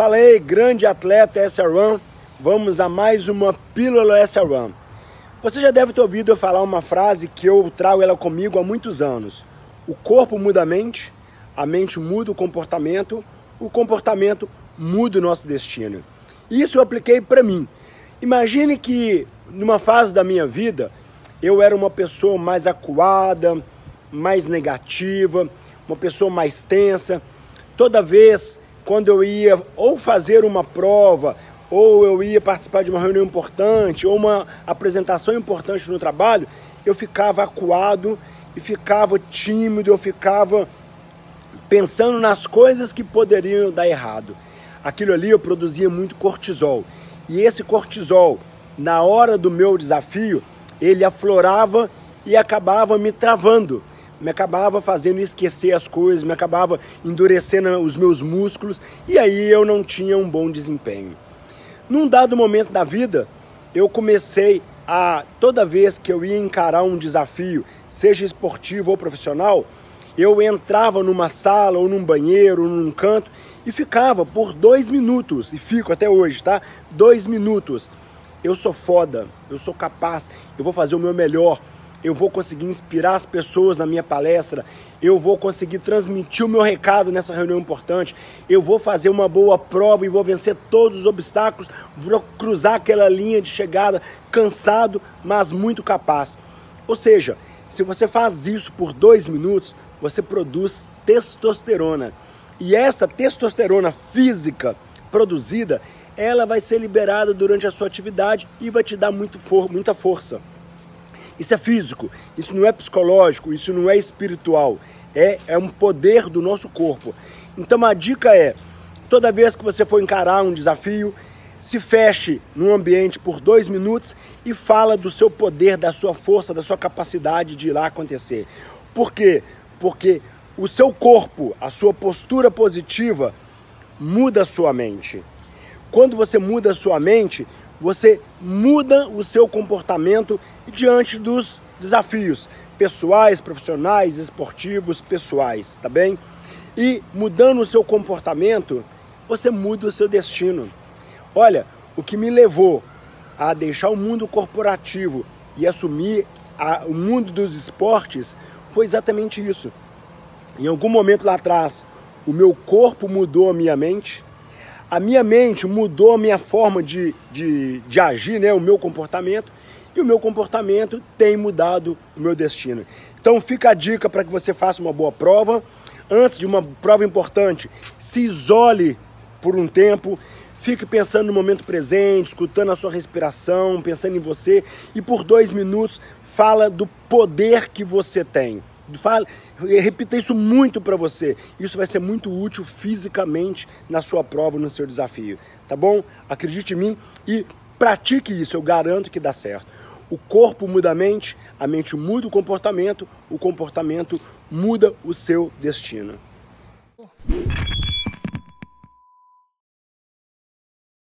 Fala aí, grande atleta SR1. Vamos a mais uma Pílula SR1. Você já deve ter ouvido eu falar uma frase que eu trago ela comigo há muitos anos. O corpo muda a mente, a mente muda o comportamento, o comportamento muda o nosso destino. Isso eu apliquei para mim. Imagine que numa fase da minha vida eu era uma pessoa mais acuada, mais negativa, uma pessoa mais tensa. Toda vez quando eu ia ou fazer uma prova, ou eu ia participar de uma reunião importante, ou uma apresentação importante no trabalho, eu ficava acuado e ficava tímido, eu ficava pensando nas coisas que poderiam dar errado. Aquilo ali eu produzia muito cortisol. E esse cortisol, na hora do meu desafio, ele aflorava e acabava me travando me acabava fazendo esquecer as coisas, me acabava endurecendo os meus músculos e aí eu não tinha um bom desempenho. Num dado momento da vida, eu comecei a, toda vez que eu ia encarar um desafio, seja esportivo ou profissional, eu entrava numa sala ou num banheiro ou num canto e ficava por dois minutos, e fico até hoje, tá? Dois minutos. Eu sou foda, eu sou capaz, eu vou fazer o meu melhor, eu vou conseguir inspirar as pessoas na minha palestra, eu vou conseguir transmitir o meu recado nessa reunião importante, eu vou fazer uma boa prova e vou vencer todos os obstáculos, vou cruzar aquela linha de chegada cansado, mas muito capaz. Ou seja, se você faz isso por dois minutos, você produz testosterona. E essa testosterona física produzida, ela vai ser liberada durante a sua atividade e vai te dar muito for muita força. Isso é físico, isso não é psicológico, isso não é espiritual. É, é um poder do nosso corpo. Então a dica é, toda vez que você for encarar um desafio, se feche num ambiente por dois minutos e fala do seu poder, da sua força, da sua capacidade de ir lá acontecer. Por quê? Porque o seu corpo, a sua postura positiva, muda a sua mente. Quando você muda a sua mente, você muda o seu comportamento diante dos desafios pessoais, profissionais, esportivos, pessoais, tá bem? E mudando o seu comportamento, você muda o seu destino. Olha, o que me levou a deixar o mundo corporativo e assumir a, o mundo dos esportes foi exatamente isso. Em algum momento lá atrás, o meu corpo mudou a minha mente, a minha mente mudou a minha forma de, de, de agir, né, o meu comportamento, e o meu comportamento tem mudado o meu destino. Então fica a dica para que você faça uma boa prova. Antes de uma prova importante, se isole por um tempo, fique pensando no momento presente, escutando a sua respiração, pensando em você, e por dois minutos fala do poder que você tem. Fala, repita isso muito para você. Isso vai ser muito útil fisicamente na sua prova, no seu desafio. Tá bom? Acredite em mim e pratique isso. Eu garanto que dá certo. O corpo muda a mente, a mente muda o comportamento, o comportamento muda o seu destino.